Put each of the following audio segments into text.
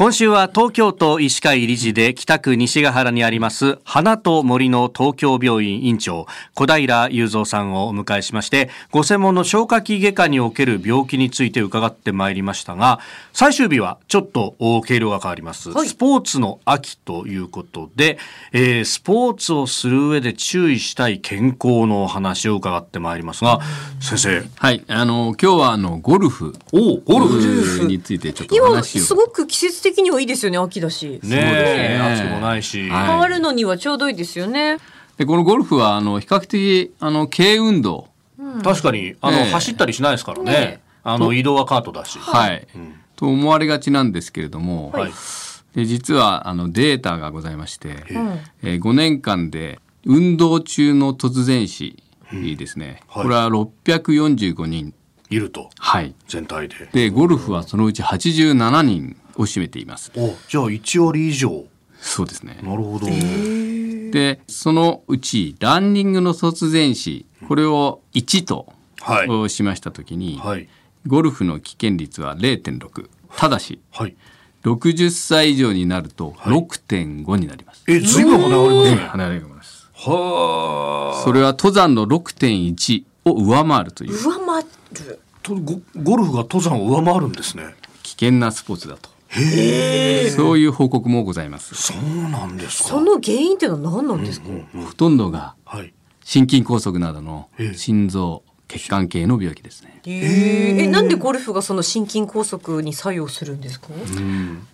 今週は東京都医師会理事で北区西ヶ原にあります花と森の東京病院院長小平雄三さんをお迎えしましてご専門の消化器外科における病気について伺ってまいりましたが最終日はちょっと経路が変わります、スポーツの秋ということで、えースポーツをする上で注意したい健康のお話を伺ってまいりますが先生。はい、あの今日はあのゴルフ。おゴルフ。についてちょっとお今話を。すごく季節的にはいいですよね秋だし、ねえ。ね。暑くもないし、はい変わるのにはちょうどいいですよね。でこのゴルフはあの比較的あの軽運動。確かにあの、ええ。走ったりしないですからね。ねあの移動はカートだし。はい、と思われがちなんですけれども、はい。で実はあのデータがございまして、えー5年間で運動中の突然死ですね、はい。これは645人。いると。はい。全体で。でゴルフはそのうち87人を占めています。おじゃあ1割以上。そうですね。なるほど、でそのうちランニングの突然死これを1とはい。しました時に、はい。ゴルフの危険率は0.6ただしはい。60歳以上になると6.5になります。えずいぶん離れますね。離れます。はそれは登山の6.1を上回るという。上回る。あとゴゴルフが登山を上回るんですね。危険なスポーツだとそういう報告もございます。そうなんですか。その原因っていうのは何なんですか、ほとんどがはい。心筋梗塞などのええ。心臓血管系の病気ですね。えなんでゴルフがその心筋梗塞に作用するんですか、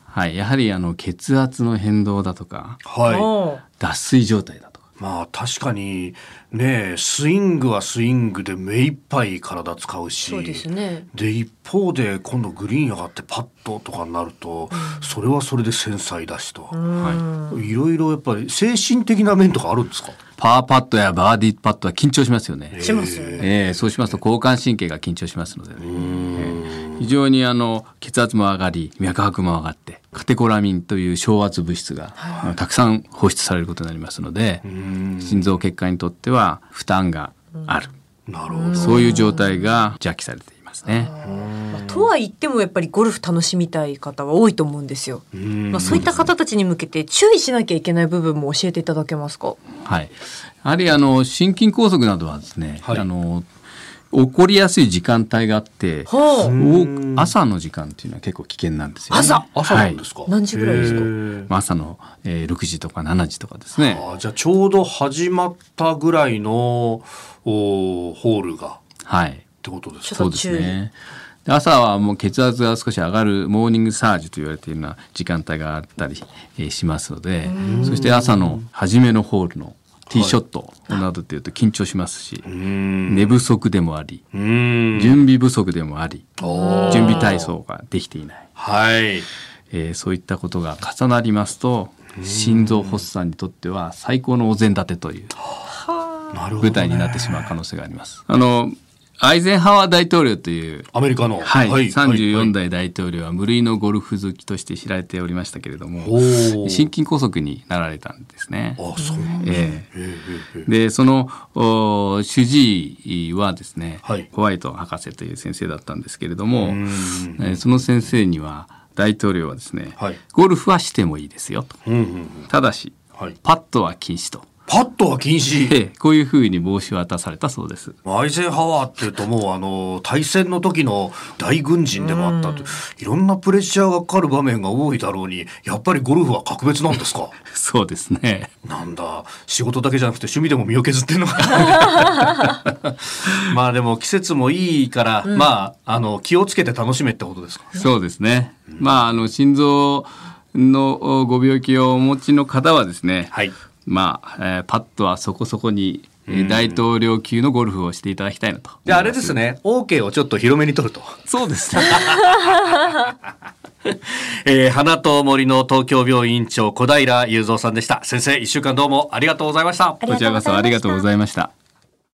はい。やはりあの血圧の変動だとかはい。あ。脱水状態だとかまあ確かにねスイングはスイングで目いっぱい体使うしそうですね。で一方で今度グリーン上がってパットとかになると、それはそれで繊細だしと、はい。ろいろやっぱり精神的な面とかあるんですか？パーパットやバーディーパットは緊張しますよね。しますよね。ええそうしますと交感神経が緊張しますのでね、ええ非常にあの血圧も上がり脈拍も上がってカテコラミンという昇圧物質が、たくさん放出されることになりますので心臓血管にとっては負担がある、なるほど。そういう状態が邪気されていますね。まあとは言ってもやっぱりゴルフ楽しみたい方は多いと思うんですよ、まあ、そういった方たちに向けて注意しなきゃいけない部分も教えていただけますか？はい、やはりあの心筋梗塞などはですね、はい。あの起こりやすい時間帯があって、朝の時間っていうのは結構危険なんですよ、ね。朝。朝なんですか、何時ぐらいですか？まあ朝の、えー、6時とか7時とかですね。あーじゃあちょうど始まったぐらいのおホールが。っはい。てことですか？そうですね。で朝はもう血圧が少し上がるモーニングサージと言われているような時間帯があったり、えーしますので、そして朝の初めのホールのティーショットなどっていうと緊張しますし、寝不足でもあり、うん。準備不足でもあり、準備体操ができていない。はい。えーそういったことが重なりますと心臓発作にとっては最高のお膳立てという舞台になってしまう可能性があります。あのアイゼンハワー大統領というアメリカの。はい、はい34代大統領は無類のゴルフ好きとして知られておりましたけれども心筋梗塞になられたんですね。あそうでそのお主治医はですね、はい。ホワイト博士という先生だったんですけれども、ん。えーその先生には大統領はですね、はい。ゴルフはしてもいいですよと。うんうんうん。ただしはい。パットは禁止と、パットは禁止。ええこういうふうに帽子を渡されたそうです。アイゼンハワーっていうともうあの大戦の時の大軍人でもあったと。いろんなプレッシャーがかかる場面が多いだろうにやっぱりゴルフは格別なんですか？そうですね。なんだ仕事だけじゃなくて趣味でも身を削ってんのかな。まあでも季節もいいから、まああの気をつけて楽しめってことですか？そうですね。まああの心臓のおご病気をお持ちの方はですね、はいまあ、えーパットはそこそこに、えー大統領級のゴルフをしていただきたいなと。じゃああれですね OK をちょっと広めに取るとそうですね。えー、花と森の東京病院長小平雄三さんでした先生一週間どうもありがとうございましたこちらこそありがとうございました。